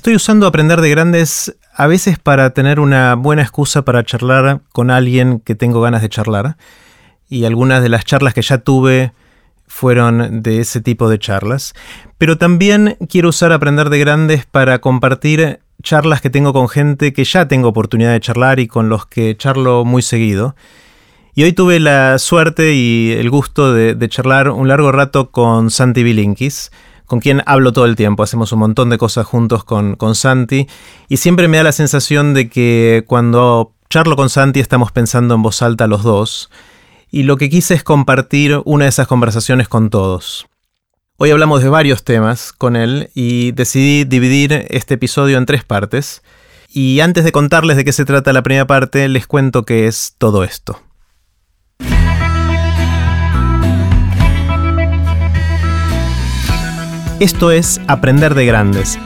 estoy usando Aprender de Grandes a veces para tener una buena excusa para charlar con alguien que tengo ganas de charlar. Y algunas de las charlas que ya tuve fueron de ese tipo de charlas. Pero también quiero usar Aprender de Grandes para compartir charlas que tengo con gente que ya tengo oportunidad de charlar y con los que charlo muy seguido. Y hoy tuve la suerte y el gusto de, charlar un largo rato con Santi Bilinkis, con quien hablo todo el tiempo. Hacemos un montón de cosas juntos con, con Santi y siempre me da la sensación de que cuando charlo con Santi estamos pensando en voz alta los dos y lo que quise es compartir una de esas conversaciones con todos. Hoy hablamos de varios temas con él y decidí dividir este episodio en tres partes. Y antes de contarles de qué se trata la primera parte, les cuento qué es todo esto. Esto es Aprender de Grandes,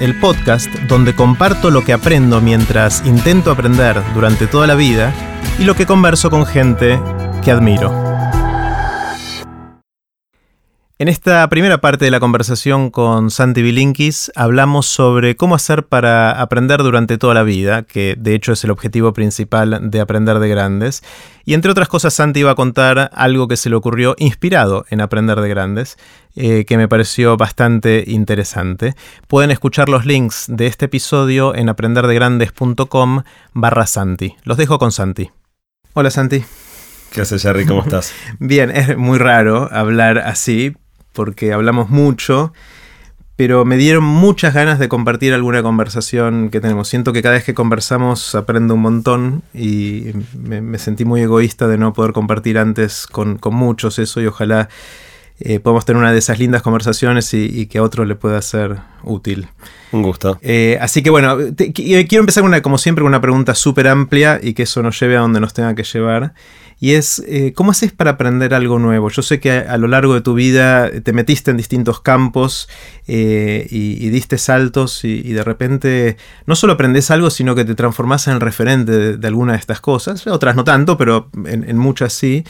el podcast donde comparto lo que aprendo mientras intento aprender durante toda la vida y lo que converso con gente que admiro. En esta primera parte de la conversación con Santi Bilinkis hablamos sobre cómo hacer para aprender durante toda la vida, que de hecho es el objetivo principal de Aprender de Grandes. Y entre otras cosas Santi iba a contar algo que se le ocurrió inspirado en Aprender de Grandes, eh, que me pareció bastante interesante. Pueden escuchar los links de este episodio en aprenderdegrandes.com barra Santi. Los dejo con Santi. Hola Santi. ¿Qué haces, Jerry? ¿Cómo estás? Bien, es muy raro hablar así porque hablamos mucho, pero me dieron muchas ganas de compartir alguna conversación que tenemos. Siento que cada vez que conversamos aprendo un montón y me, sentí muy egoísta de no poder compartir antes con, muchos eso y ojalá eh, podamos tener una de esas lindas conversaciones y, que a otro le pueda ser útil. Un gusto. Eh, así que bueno, quiero empezar una, como siempre con una pregunta súper amplia y que eso nos lleve a donde nos tenga que llevar. Y es, eh, ¿cómo haces para aprender algo nuevo? Yo sé que a, lo largo de tu vida te metiste en distintos campos eh, y, diste saltos y, de repente no solo aprendes algo, sino que te transformas en referente de, alguna de estas cosas. Otras no tanto, pero en, muchas sí.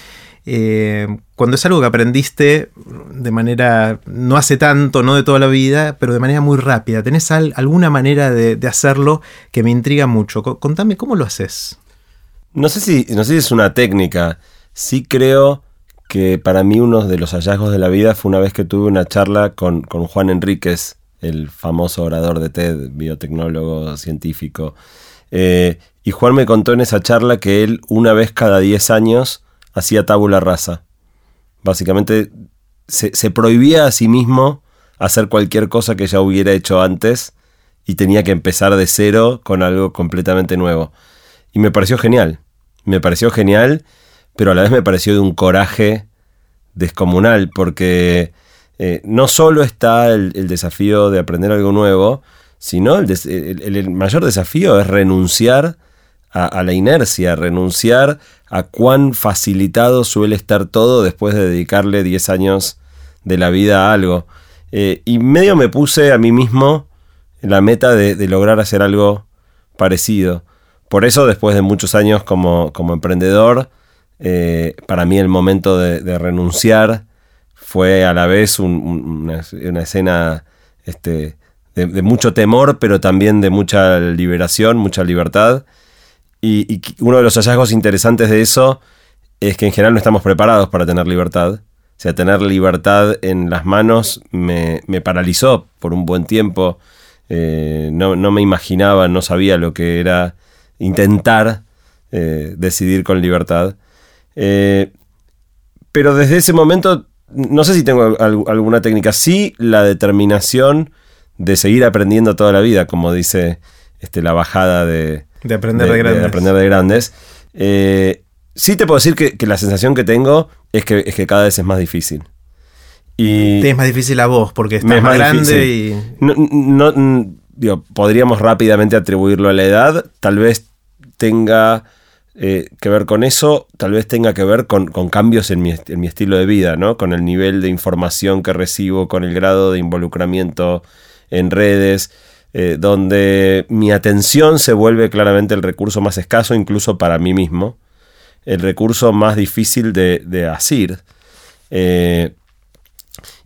Eh, cuando es algo que aprendiste de manera, no hace tanto, no de toda la vida, pero de manera muy rápida, ¿tenés alguna manera de, de hacerlo que me intriga mucho? Contame cómo lo haces. No sé si, no sé si es una técnica. Sí creo que para mí uno de los hallazgos de la vida fue una vez que tuve una charla con, Juan Enríquez, el famoso orador de TED, biotecnólogo científico. Eh, y Juan me contó en esa charla que él una vez cada 10 años hacía tabula rasa. Básicamente se, se, prohibía a sí mismo hacer cualquier cosa que ya hubiera hecho antes y tenía que empezar de cero con algo completamente nuevo. Y me pareció genial. Me pareció genial, pero a la vez me pareció de un coraje descomunal, porque eh, no solo está el, desafío de aprender algo nuevo, sino el, mayor desafío es renunciar a, la inercia, renunciar a cuán facilitado suele estar todo después de dedicarle 10 años de la vida a algo. Eh, y medio me puse a mí mismo la meta de lograr hacer algo parecido. Por eso, después de muchos años como, emprendedor, eh, para mí el momento de, renunciar fue a la vez una, escena este, de, mucho temor, pero también de mucha liberación, mucha libertad. Y, uno de los hallazgos interesantes de eso es que en general no estamos preparados para tener libertad. O sea, tener libertad en las manos me, paralizó por un buen tiempo. Eh, no, no, me imaginaba, no sabía lo que era intentar eh, decidir con libertad. Eh, pero desde ese momento, no sé si tengo alguna técnica, sí la determinación de seguir aprendiendo toda la vida, como dice este, la bajada de, de aprender de, grandes. aprender de grandes. Eh, sí te puedo decir que, la sensación que tengo es que, es que cada vez es más difícil. Y es más difícil a vos porque estás más, grande y... digo, podríamos rápidamente atribuirlo a la edad. Tal vez tenga eh, que ver con eso, tal vez tenga que ver con, cambios en mi, estilo de vida, ¿no? Con el nivel de información que recibo, con el grado de involucramiento en redes, eh, donde mi atención se vuelve claramente el recurso más escaso, incluso para mí mismo, el recurso más difícil de, asir. Eh,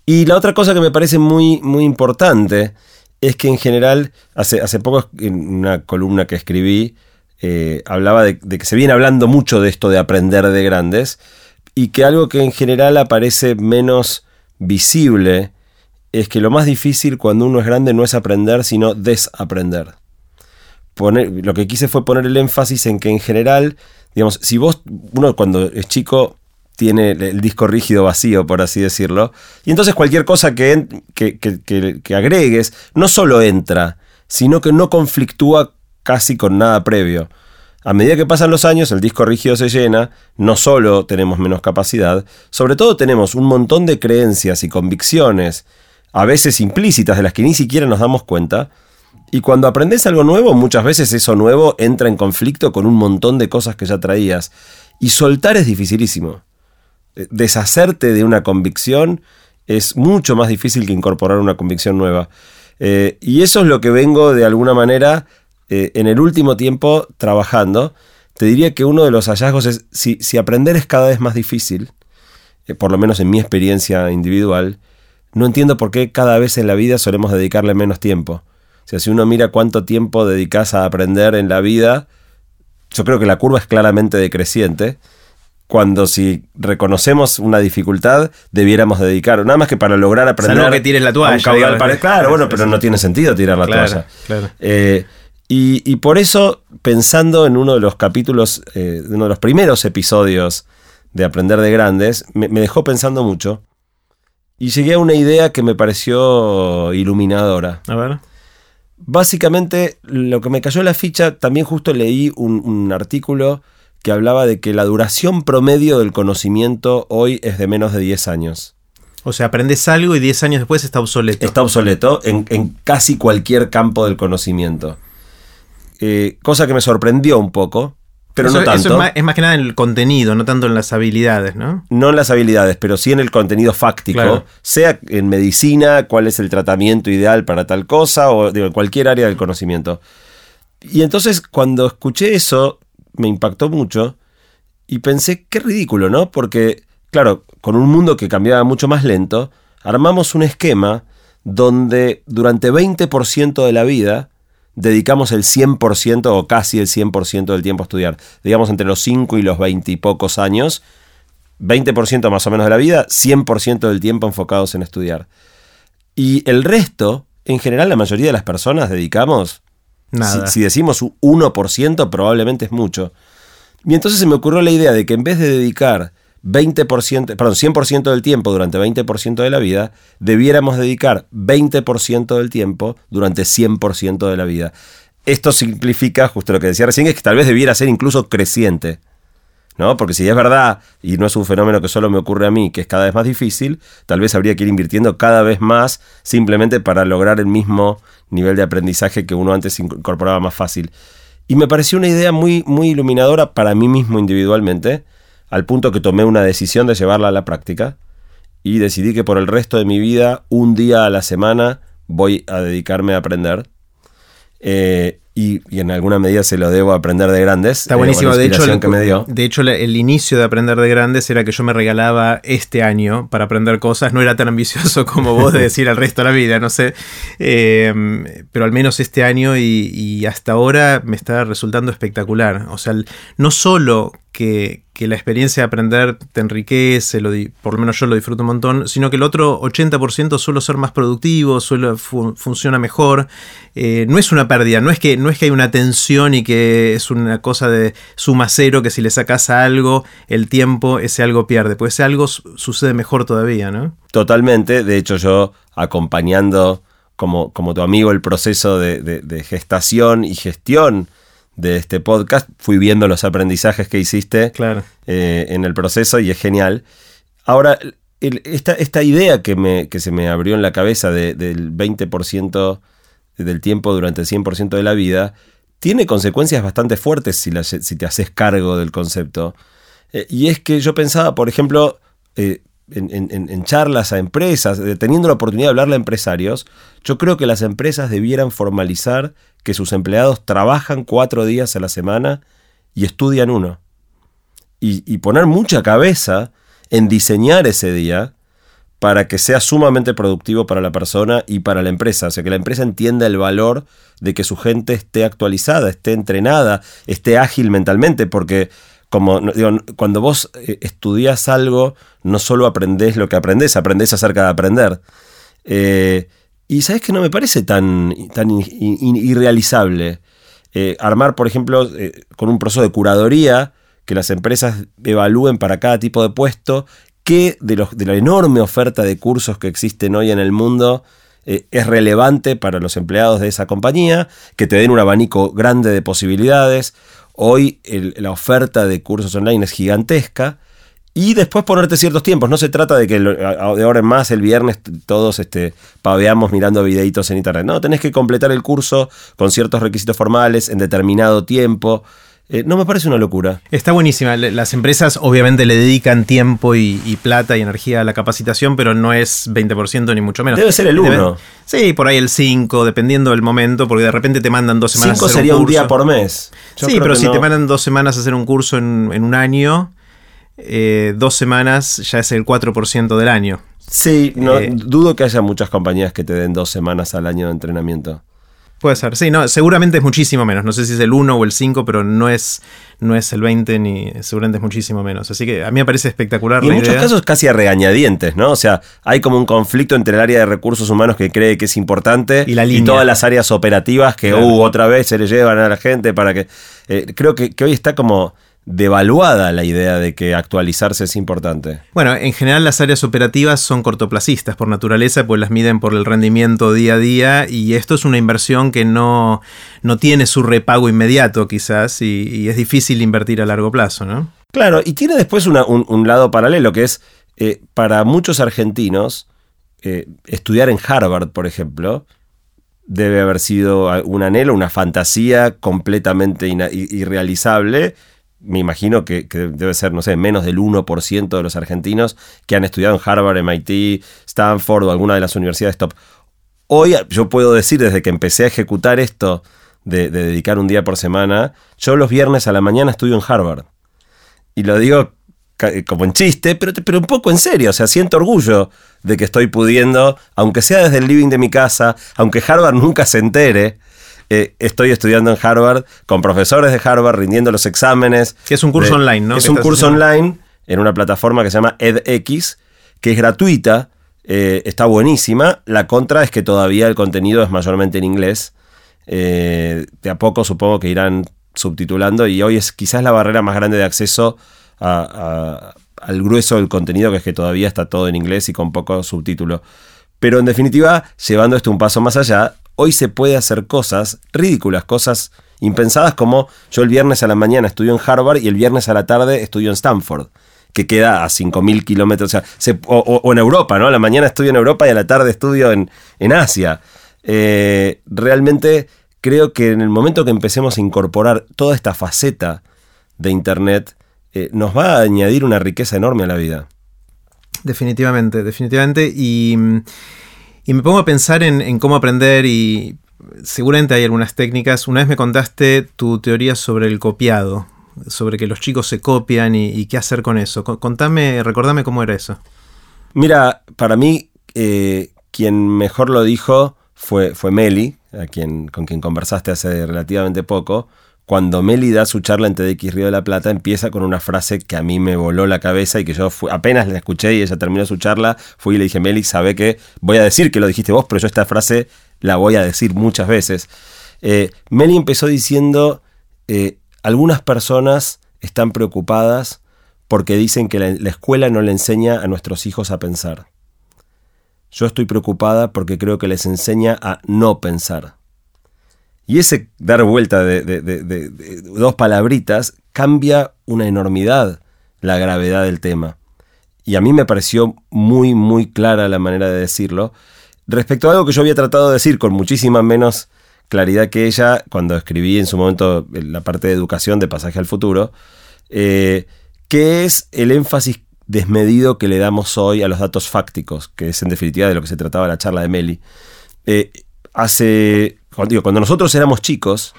y la otra cosa que me parece muy, muy importante es que en general, hace, hace poco en una columna que escribí, eh, hablaba de, que se viene hablando mucho de esto de aprender de grandes y que algo que en general aparece menos visible es que lo más difícil cuando uno es grande no es aprender, sino desaprender. lo que quise fue poner el énfasis en que en general, digamos, si vos, uno cuando es chico tiene el disco rígido vacío, por así decirlo, y entonces cualquier cosa que, que, que agregues no solo entra, sino que no conflictúa casi con nada previo. A medida que pasan los años, el disco rígido se llena, no solo tenemos menos capacidad, sobre todo tenemos un montón de creencias y convicciones a veces implícitas de las que ni siquiera nos damos cuenta. Y cuando aprendes algo nuevo, muchas veces eso nuevo entra en conflicto con un montón de cosas que ya traías. Y soltar es dificilísimo. Eh, deshacerte de una convicción es mucho más difícil que incorporar una convicción nueva. Eh, y eso es lo que vengo de alguna manera eh, en el último tiempo trabajando. Te diría que uno de los hallazgos es si, si aprender es cada vez más difícil, por lo menos en mi experiencia individual, no entiendo por qué cada vez en la vida solemos dedicarle menos tiempo. O sea, si uno mira cuánto tiempo dedicas a aprender en la vida, yo creo que la curva es claramente decreciente. Cuando si reconocemos una dificultad, debiéramos dedicar, nada más que para lograr aprender. que tires la toalla. claro, bueno, pero no tiene sentido tirar la toalla. Eh, y, por eso, pensando en uno de los capítulos, eh, uno de los primeros episodios de Aprender de Grandes, me dejó pensando mucho. Y llegué a una idea que me pareció iluminadora. A ver. Básicamente, lo que me cayó en la ficha, también justo leí un, artículo que hablaba de que la duración promedio del conocimiento hoy es de menos de 10 años. O sea, aprendes algo y 10 años después está obsoleto. Está obsoleto en, casi cualquier campo del conocimiento. Eh, cosa que me sorprendió un poco, pero no tanto. es, más, que nada en el contenido, no tanto en las habilidades, ¿no? No en las habilidades, pero sí en el contenido fáctico, sea en medicina, cuál es el tratamiento ideal para tal cosa, o en cualquier área del conocimiento. Y entonces cuando escuché eso, me impactó mucho y pensé, qué ridículo, ¿no? Porque, claro, con un mundo que cambiaba mucho más lento, armamos un esquema donde durante 20% de la vida dedicamos el 100% o casi el 100% del tiempo a estudiar. Digamos entre los 5 y los 20 y pocos años, 20% más o menos de la vida, 100% del tiempo enfocados en estudiar. Y el resto, en general la mayoría de las personas dedicamos, Nada. Si, si decimos 1%, probablemente es mucho. Y entonces se me ocurrió la idea de que en vez de dedicar 20%, perdón, 100% del tiempo durante 20% de la vida, debiéramos dedicar 20% del tiempo durante 100% de la vida. Esto simplifica, justo lo que decía recién, es que tal vez debiera ser incluso creciente. ¿no? Porque si es verdad, y no es un fenómeno que solo me ocurre a mí, que es cada vez más difícil, tal vez habría que ir invirtiendo cada vez más simplemente para lograr el mismo nivel de aprendizaje que uno antes incorporaba más fácil. Y me pareció una idea muy, muy iluminadora para mí mismo individualmente, al punto que tomé una decisión de llevarla a la práctica y decidí que por el resto de mi vida, un día a la semana, voy a dedicarme a aprender. Eh, y, en alguna medida se lo debo aprender de grandes. Está buenísimo. de, hecho, el, que me dio. de hecho, el inicio de aprender de grandes era que yo me regalaba este año para aprender cosas. No era tan ambicioso como vos de decir al resto de la vida, no sé. Em, pero al menos este año y, y, hasta ahora me está resultando espectacular. O sea, no solo que, la experiencia de aprender te enriquece, lo por lo menos yo lo disfruto un montón, sino que el otro 80% suelo ser más productivo, suelo funciona mejor. Eh, no es una pérdida, no es, que, no es que hay una tensión y que es una cosa de suma cero, que si le sacas a algo, el tiempo, ese algo pierde, pues ese algo sucede mejor todavía, ¿no? Totalmente, de hecho yo acompañando como, como tu amigo el proceso de gestación y gestión, de este podcast, fui viendo los aprendizajes que hiciste eh, en el proceso y es genial. Ahora, esta, esta, idea que, me, que se me abrió en la cabeza del 20% del tiempo durante el 100% de la vida, tiene consecuencias bastante fuertes si, te haces cargo del concepto. Eh, y es que yo pensaba, por ejemplo, eh, en, charlas a empresas, teniendo la oportunidad de hablarle a empresarios, yo creo que las empresas debieran formalizar que sus empleados trabajan cuatro días a la semana y estudian uno. Y, poner mucha cabeza en diseñar ese día para que sea sumamente productivo para la persona y para la empresa. O sea, que la empresa entienda el valor de que su gente esté actualizada, esté entrenada, esté ágil mentalmente, porque como cuando vos eh, estudias algo, no solo aprendés lo que aprendés, aprendés acerca de aprender. Eh, y sabes que no me parece tan, tan irrealizable. Eh, armar, por ejemplo, con un proceso de curadoría, que las empresas evalúen para cada tipo de puesto qué de, los, de la enorme oferta de cursos que existen hoy en el mundo eh, es relevante para los empleados de esa compañía, que te den un abanico grande de posibilidades. Hoy la oferta de cursos online es gigantesca. Y después ponerte ciertos tiempos. No se trata de que de ahora en más el viernes todos este, paveamos mirando videitos en internet. No, tenés que completar el curso con ciertos requisitos formales en determinado tiempo. Eh, no me parece una locura. Está buenísima. Las empresas obviamente le dedican tiempo y, plata y energía a la capacitación, pero no es 20% ni mucho menos. Debe ser el 1. Sí, por ahí el 5, dependiendo del momento, porque de repente te mandan dos semanas. 5 sería un, día por mes. sí, pero si te mandan dos semanas a hacer un curso en, un año, eh, dos semanas ya es el 4% del año. Sí, no, eh, dudo que haya muchas compañías que te den dos semanas al año de entrenamiento. Puede ser, sí, no, seguramente es muchísimo menos. No sé si es el 1 o el 5, pero no es, no es el 20 ni seguramente es muchísimo menos. Así que a mí me parece espectacular. Y en muchos casos casi a regañadientes, ¿no? O sea, hay como un conflicto entre el área de recursos humanos que cree que es importante y, todas las áreas operativas que uh, otra vez se le llevan a la gente para que... Eh, creo que, que hoy está como devaluada la idea de que actualizarse es importante. Bueno, en general las áreas operativas son cortoplacistas por naturaleza, pues las miden por el rendimiento día a día y esto es una inversión que no, no tiene su repago inmediato quizás y, es difícil invertir a largo plazo, ¿no? Claro, y tiene después un, lado paralelo que es, eh, para muchos argentinos, eh, estudiar en Harvard, por ejemplo, debe haber sido un anhelo, una fantasía completamente irrealizable me imagino que, debe ser, no sé, menos del 1% de los argentinos que han estudiado en Harvard, MIT, Stanford o alguna de las universidades top. Hoy yo puedo decir, desde que empecé a ejecutar esto de, dedicar un día por semana, yo los viernes a la mañana estudio en Harvard. Y lo digo como en chiste, pero, pero un poco en serio. O sea, siento orgullo de que estoy pudiendo, aunque sea desde el living de mi casa, aunque Harvard nunca se entere, eh, estoy estudiando en Harvard con profesores de Harvard, rindiendo los exámenes. Que es un curso online, ¿no? Es un curso online en una plataforma que se llama edX, que es gratuita, eh, está buenísima. La contra es que todavía el contenido es mayormente en inglés. Eh, de a poco supongo que irán subtitulando y hoy es quizás la barrera más grande de acceso al grueso del contenido, que es que todavía está todo en inglés y con poco subtítulo. Pero en definitiva, llevando esto un paso más allá, hoy se puede hacer cosas ridículas, cosas impensadas como yo el viernes a la mañana estudio en Harvard y el viernes a la tarde estudio en Stanford que queda a 5.000 kilómetros, o, en Europa, ¿no? A la mañana estudio en Europa y a la tarde estudio en, Asia. Eh, realmente creo que en el momento que empecemos a incorporar toda esta faceta de Internet, eh, nos va a añadir una riqueza enorme a la vida. Definitivamente, definitivamente. Y y me pongo a pensar en, cómo aprender y seguramente hay algunas técnicas. Una vez me contaste tu teoría sobre el copiado, sobre que los chicos se copian y, qué hacer con eso. Contame, recordame cómo era eso. Mira, para mí, eh, quien mejor lo dijo fue, fue Meli, con quien conversaste hace relativamente poco, cuando Meli da su charla en TDX Río de la Plata, empieza con una frase que a mí me voló la cabeza y que yo apenas la escuché y ella terminó su charla, fui y le dije, Meli, sabe que voy a decir que lo dijiste vos, pero yo esta frase la voy a decir muchas veces. Eh, Meli empezó diciendo, eh, algunas personas están preocupadas porque dicen que la escuela no le enseña a nuestros hijos a pensar. Yo estoy preocupada porque creo que les enseña a no pensar. Y ese dar vuelta de, dos palabritas cambia una enormidad la gravedad del tema. Y a mí me pareció muy, muy clara la manera de decirlo. Respecto a algo que yo había tratado de decir con muchísima menos claridad que ella cuando escribí en su momento la parte de educación de Pasaje al Futuro, eh, que es el énfasis desmedido que le damos hoy a los datos fácticos, que es en definitiva de lo que se trataba la charla de Meli. Eh, hace cuando nosotros éramos chicos,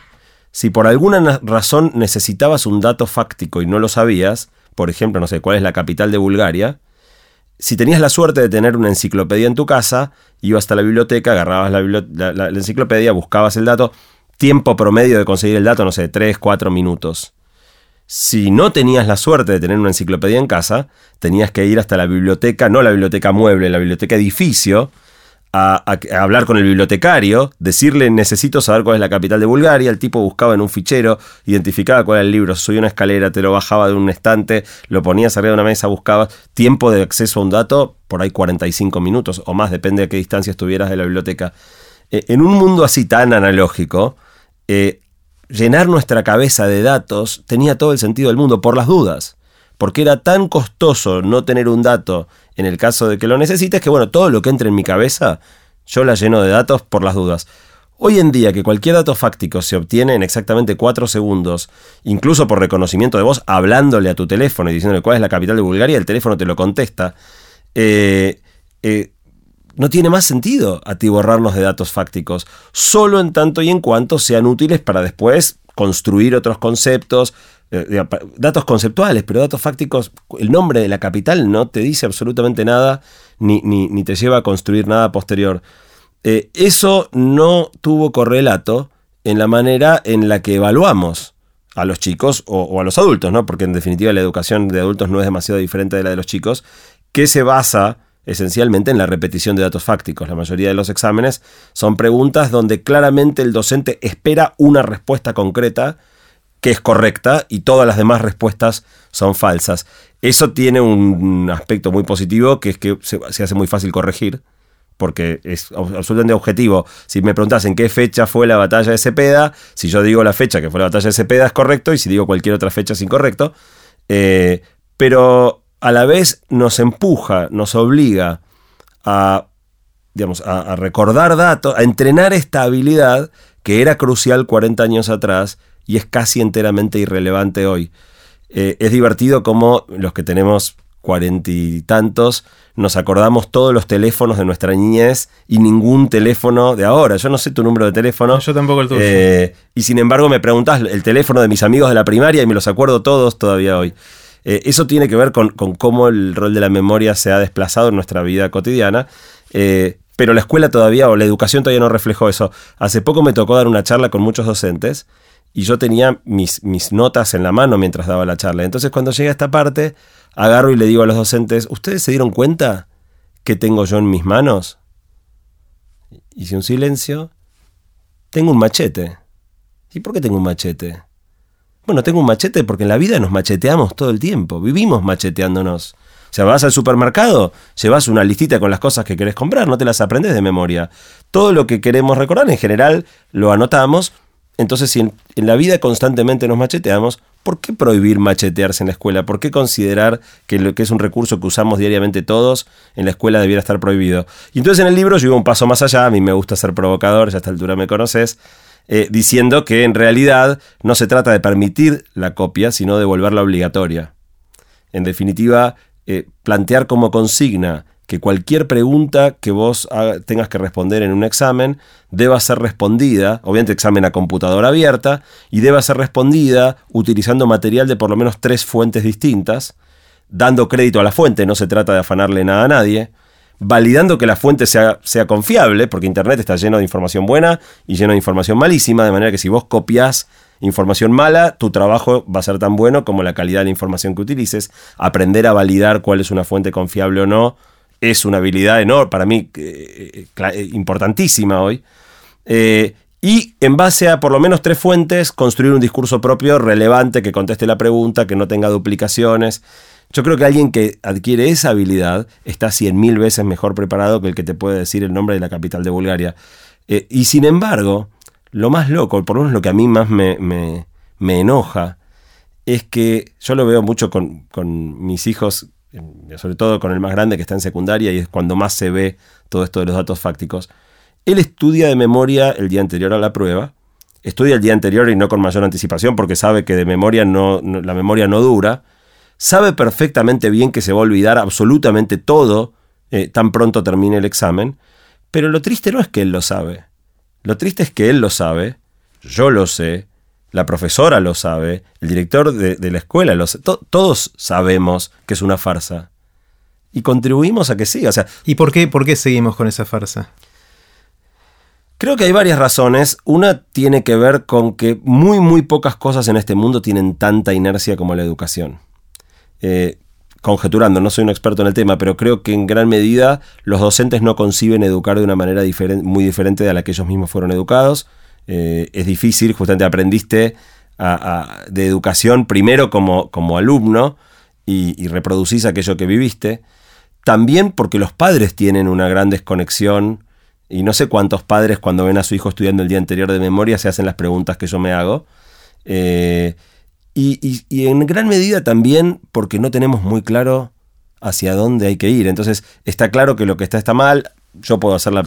si por alguna razón necesitabas un dato fáctico y no lo sabías, por ejemplo, no sé, cuál es la capital de Bulgaria, si tenías la suerte de tener una enciclopedia en tu casa, ibas hasta la biblioteca, agarrabas la, la, enciclopedia, buscabas el dato, tiempo promedio de conseguir el dato, no sé, 3, 4 minutos. Si no tenías la suerte de tener una enciclopedia en casa, tenías que ir hasta la biblioteca, no la biblioteca mueble, la biblioteca edificio, a, hablar con el bibliotecario, decirle necesito saber cuál es la capital de Bulgaria, el tipo buscaba en un fichero, identificaba cuál era el libro, subía una escalera, te lo bajaba de un estante, lo ponías arriba de una mesa, buscabas tiempo de acceso a un dato, por ahí 45 minutos o más, depende de qué distancia estuvieras de la biblioteca. Eh, en un mundo así tan analógico, eh, llenar nuestra cabeza de datos tenía todo el sentido del mundo, por las dudas porque era tan costoso no tener un dato en el caso de que lo necesites, que bueno, todo lo que entre en mi cabeza, yo la lleno de datos por las dudas. Hoy en día que cualquier dato fáctico se obtiene en exactamente 4 segundos, incluso por reconocimiento de voz, hablándole a tu teléfono y diciéndole cuál es la capital de Bulgaria, el teléfono te lo contesta, eh, eh, no tiene más sentido atiborrarnos de datos fácticos, solo en tanto y en cuanto sean útiles para después construir otros conceptos, datos conceptuales, pero datos fácticos, el nombre de la capital no te dice absolutamente nada, ni, ni, te lleva a construir nada posterior. Eh, eso no tuvo correlato en la manera en la que evaluamos a los chicos o, a los adultos, ¿no? Porque en definitiva la educación de adultos no es demasiado diferente de la de los chicos, que se basa esencialmente en la repetición de datos fácticos. La mayoría de los exámenes son preguntas donde claramente el docente espera una respuesta concreta que es correcta y todas las demás respuestas son falsas. Eso tiene un aspecto muy positivo que es que se, hace muy fácil corregir porque es absolutamente objetivo. Si me preguntas en qué fecha fue la batalla de Cepeda, si yo digo la fecha que fue la batalla de Cepeda es correcto y si digo cualquier otra fecha es incorrecto. Eh, pero a la vez nos empuja, nos obliga a, digamos, a recordar datos, a entrenar esta habilidad que era crucial 40 años atrás y es casi enteramente irrelevante hoy. Eh, es divertido como los que tenemos cuarenta y tantos nos acordamos todos los teléfonos de nuestra niñez y ningún teléfono de ahora. Yo no sé tu número de teléfono. Yo tampoco el tuyo. Eh, y sin embargo me preguntas el teléfono de mis amigos de la primaria y me los acuerdo todos todavía hoy. Eh, eso tiene que ver con, cómo el rol de la memoria se ha desplazado en nuestra vida cotidiana. pero la escuela todavía o la educación todavía no reflejó eso. Hace poco me tocó dar una charla con muchos docentes y yo tenía mis, mis notas en la mano mientras daba la charla. Entonces cuando llega esta parte, agarro y le digo a los docentes, ¿ustedes se dieron cuenta que tengo yo en mis manos? Hice un silencio. Tengo un machete. ¿Y por qué tengo un machete? Bueno, tengo un machete porque en la vida nos macheteamos todo el tiempo, vivimos macheteándonos. O sea, vas al supermercado, llevas una listita con las cosas que querés comprar, no te las aprendes de memoria. Todo lo que queremos recordar en general lo anotamos entonces, si en, la vida constantemente nos macheteamos, ¿por qué prohibir machetearse en la escuela? ¿Por qué considerar que lo que es un recurso que usamos diariamente todos en la escuela debiera estar prohibido? Y entonces en el libro yo iba un paso más allá, a mí me gusta ser provocador, ya a esta altura me conoces, eh, diciendo que en realidad no se trata de permitir la copia, sino de volverla obligatoria. En definitiva, eh, plantear como consigna que cualquier pregunta que vos tengas que responder en un examen deba ser respondida, obviamente examen a computadora abierta, y deba ser respondida utilizando material de por lo menos tres fuentes distintas, dando crédito a la fuente, no se trata de afanarle nada a nadie, validando que la fuente sea, sea confiable, porque Internet está lleno de información buena y lleno de información malísima, de manera que si vos copias información mala, tu trabajo va a ser tan bueno como la calidad de la información que utilices, aprender a validar cuál es una fuente confiable o no, es una habilidad enorme, para mí eh, eh, importantísima hoy. Eh, y en base a por lo menos tres fuentes, construir un discurso propio relevante que conteste la pregunta, que no tenga duplicaciones. Yo creo que alguien que adquiere esa habilidad está cien mil veces mejor preparado que el que te puede decir el nombre de la capital de Bulgaria. y sin embargo, lo más loco, por lo menos lo que a mí más me, me, enoja, es que yo lo veo mucho con, con mis hijos sobre todo con el más grande que está en secundaria y es cuando más se ve todo esto de los datos fácticos, él estudia de memoria el día anterior a la prueba, estudia el día anterior y no con mayor anticipación porque sabe que de memoria no, la memoria no dura, sabe perfectamente bien que se va a olvidar absolutamente todo eh, tan pronto termine el examen, pero lo triste no es que él lo sabe, lo triste es que él lo sabe, yo lo sé, la profesora lo sabe, el director de, la escuela lo sabe, todos sabemos que es una farsa. y contribuimos a que siga. O sea, ¿Y por qué, por qué seguimos con esa farsa? Creo que hay varias razones. Una tiene que ver con que muy, muy pocas cosas en este mundo tienen tanta inercia como la educación. Eh, conjeturando, no soy un experto en el tema, pero creo que en gran medida los docentes no conciben educar de una manera muy diferente de la que ellos mismos fueron educados. Eh, es difícil, justamente aprendiste de educación primero como, como alumno y, y reproducís aquello que viviste. También porque los padres tienen una gran desconexión y no sé cuántos padres cuando ven a su hijo estudiando el día anterior de memoria se hacen las preguntas que yo me hago. Eh, y, en gran medida también porque no tenemos muy claro hacia dónde hay que ir. Entonces está claro que lo que está está mal. Yo puedo hacer la,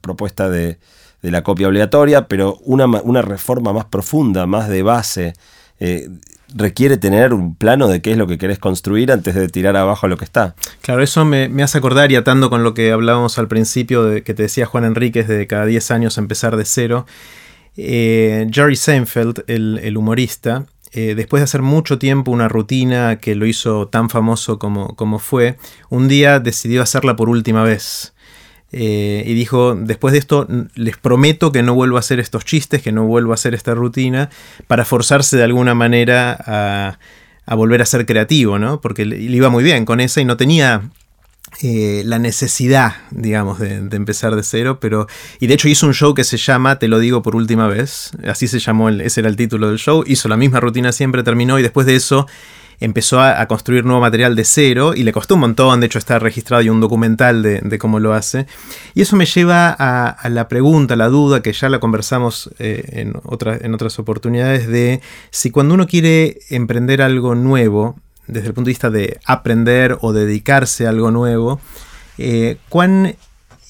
propuesta de, la copia obligatoria, pero una, una, reforma más profunda, más de base, eh, requiere tener un plano de qué es lo que querés construir antes de tirar abajo lo que está. Claro, eso me, hace acordar y atando con lo que hablábamos al principio de que te decía Juan Enríquez de cada 10 años empezar de cero. Eh, Jerry Seinfeld, el, humorista, eh, después de hacer mucho tiempo una rutina que lo hizo tan famoso como, como fue, un día decidió hacerla por última vez. Eh, y dijo, después de esto les prometo que no vuelvo a hacer estos chistes, que no vuelvo a hacer esta rutina, para forzarse de alguna manera a, volver a ser creativo, ¿no? Porque le, iba muy bien con esa y no tenía eh, la necesidad, digamos, de, de, empezar de cero, pero... Y de hecho hizo un show que se llama Te lo digo por última vez, así se llamó, ese era el título del show, hizo la misma rutina siempre, terminó y después de eso empezó a, construir nuevo material de cero y le costó un montón, de hecho está registrado y un documental de, cómo lo hace. Y eso me lleva a, la pregunta, a la duda, que ya la conversamos eh, en, en otras oportunidades, de si cuando uno quiere emprender algo nuevo, desde el punto de vista de aprender o dedicarse a algo nuevo, eh, cuán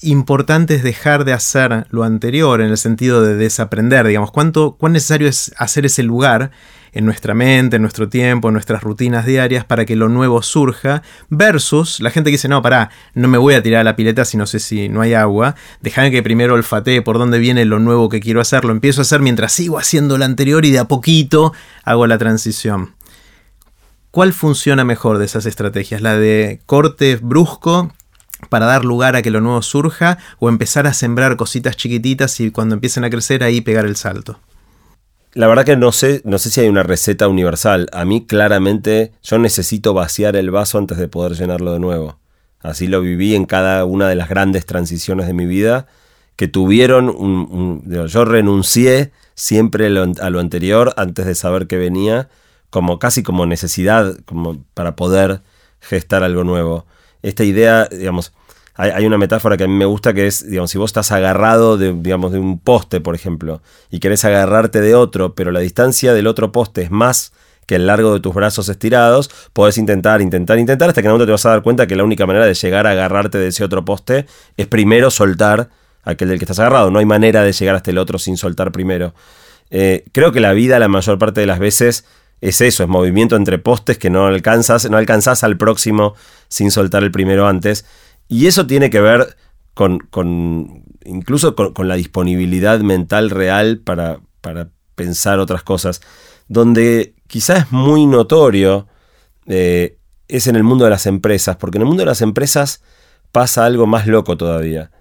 importante es dejar de hacer lo anterior en el sentido de desaprender, digamos, cuánto, cuán necesario es hacer ese lugar en nuestra mente, en nuestro tiempo, en nuestras rutinas diarias para que lo nuevo surja, versus la gente que dice, no, pará, no me voy a tirar a la pileta si no sé si no hay agua, déjame que primero olfatee por dónde viene lo nuevo que quiero hacer, lo empiezo a hacer mientras sigo haciendo lo anterior y de a poquito hago la transición. ¿Cuál funciona mejor de esas estrategias? ¿La de corte brusco para dar lugar a que lo nuevo surja o empezar a sembrar cositas chiquititas y cuando empiecen a crecer ahí pegar el salto? La verdad que no sé, no sé si hay una receta universal. A mí claramente yo necesito vaciar el vaso antes de poder llenarlo de nuevo. Así lo viví en cada una de las grandes transiciones de mi vida que tuvieron un... yo renuncié siempre a lo anterior antes de saber que venía, como casi como necesidad como para poder gestar algo nuevo. Esta idea, digamos, hay, una metáfora que a mí me gusta que es, digamos, si vos estás agarrado de, digamos, de un poste, por ejemplo, y querés agarrarte de otro, pero la distancia del otro poste es más que el largo de tus brazos estirados, podés intentar, intentar, intentar, hasta que en un momento te vas a dar cuenta que la única manera de llegar a agarrarte de ese otro poste es primero soltar aquel del que estás agarrado. No hay manera de llegar hasta el otro sin soltar primero. Eh, creo que la vida la mayor parte de las veces es eso, es movimiento entre postes que no alcanzas, no alcanzás al próximo sin soltar el primero antes. Y eso tiene que ver con, incluso con, la disponibilidad mental real para, para, pensar otras cosas. Donde quizás es muy notorio eh, es en el mundo de las empresas, porque en el mundo de las empresas pasa algo más loco todavía.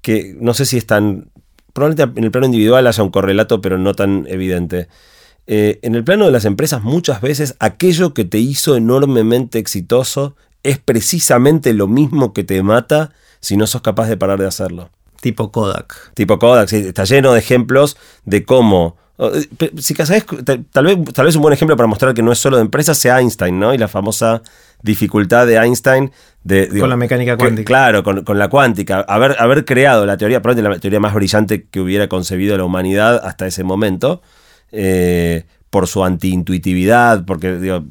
Que no sé si es tan. Probablemente en el plano individual haya un correlato, pero no tan evidente. Eh, en el plano de las empresas, muchas veces aquello que te hizo enormemente exitoso es precisamente lo mismo que te mata si no sos capaz de parar de hacerlo. Tipo Kodak. Tipo Kodak, sí, está lleno de ejemplos de cómo... Eh, si sabes, tal vez, tal vez un buen ejemplo para mostrar que no es solo de empresas sea Einstein, ¿no? Y la famosa dificultad de Einstein de, con la mecánica cuántica. claro, con, la cuántica. Haber, haber creado la teoría, probablemente la teoría más brillante que hubiera concebido la humanidad hasta ese momento. Eh, por su antiintuitividad, porque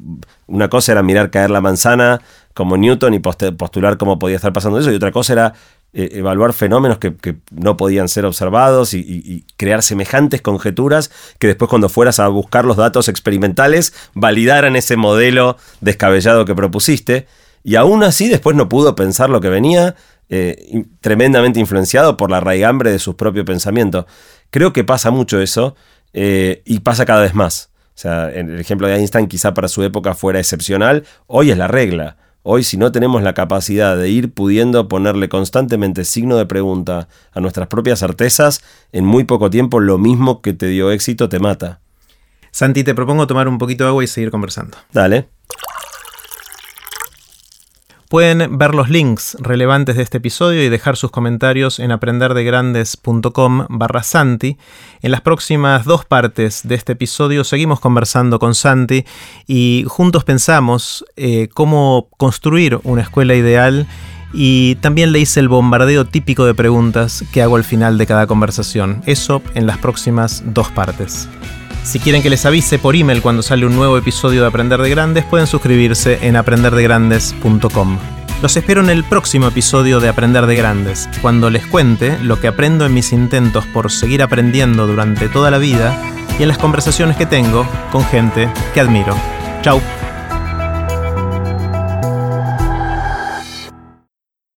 una cosa era mirar caer la manzana como Newton y postular cómo podía estar pasando eso, y otra cosa era eh, evaluar fenómenos que, no podían ser observados y, crear semejantes conjeturas que después cuando fueras a buscar los datos experimentales validaran ese modelo descabellado que propusiste. Y aún así después no pudo pensar lo que venía, eh, tremendamente influenciado por la raigambre de su propio pensamiento. Creo que pasa mucho eso eh, y pasa cada vez más. O sea, el ejemplo de Einstein quizá para su época fuera excepcional, hoy es la regla. Hoy si no tenemos la capacidad de ir pudiendo ponerle constantemente signo de pregunta a nuestras propias certezas, en muy poco tiempo lo mismo que te dio éxito te mata. Santi, te propongo tomar un poquito de agua y seguir conversando. Dale. Pueden ver los links relevantes de este episodio y dejar sus comentarios en aprenderdegrandes.com barra Santi. En las próximas dos partes de este episodio seguimos conversando con Santi y juntos pensamos eh, cómo construir una escuela ideal y también le hice el bombardeo típico de preguntas que hago al final de cada conversación. Eso en las próximas dos partes. Si quieren que les avise por email cuando sale un nuevo episodio de Aprender de Grandes, pueden suscribirse en aprenderdegrandes.com. Los espero en el próximo episodio de Aprender de Grandes, cuando les cuente lo que aprendo en mis intentos por seguir aprendiendo durante toda la vida y en las conversaciones que tengo con gente que admiro. Chao.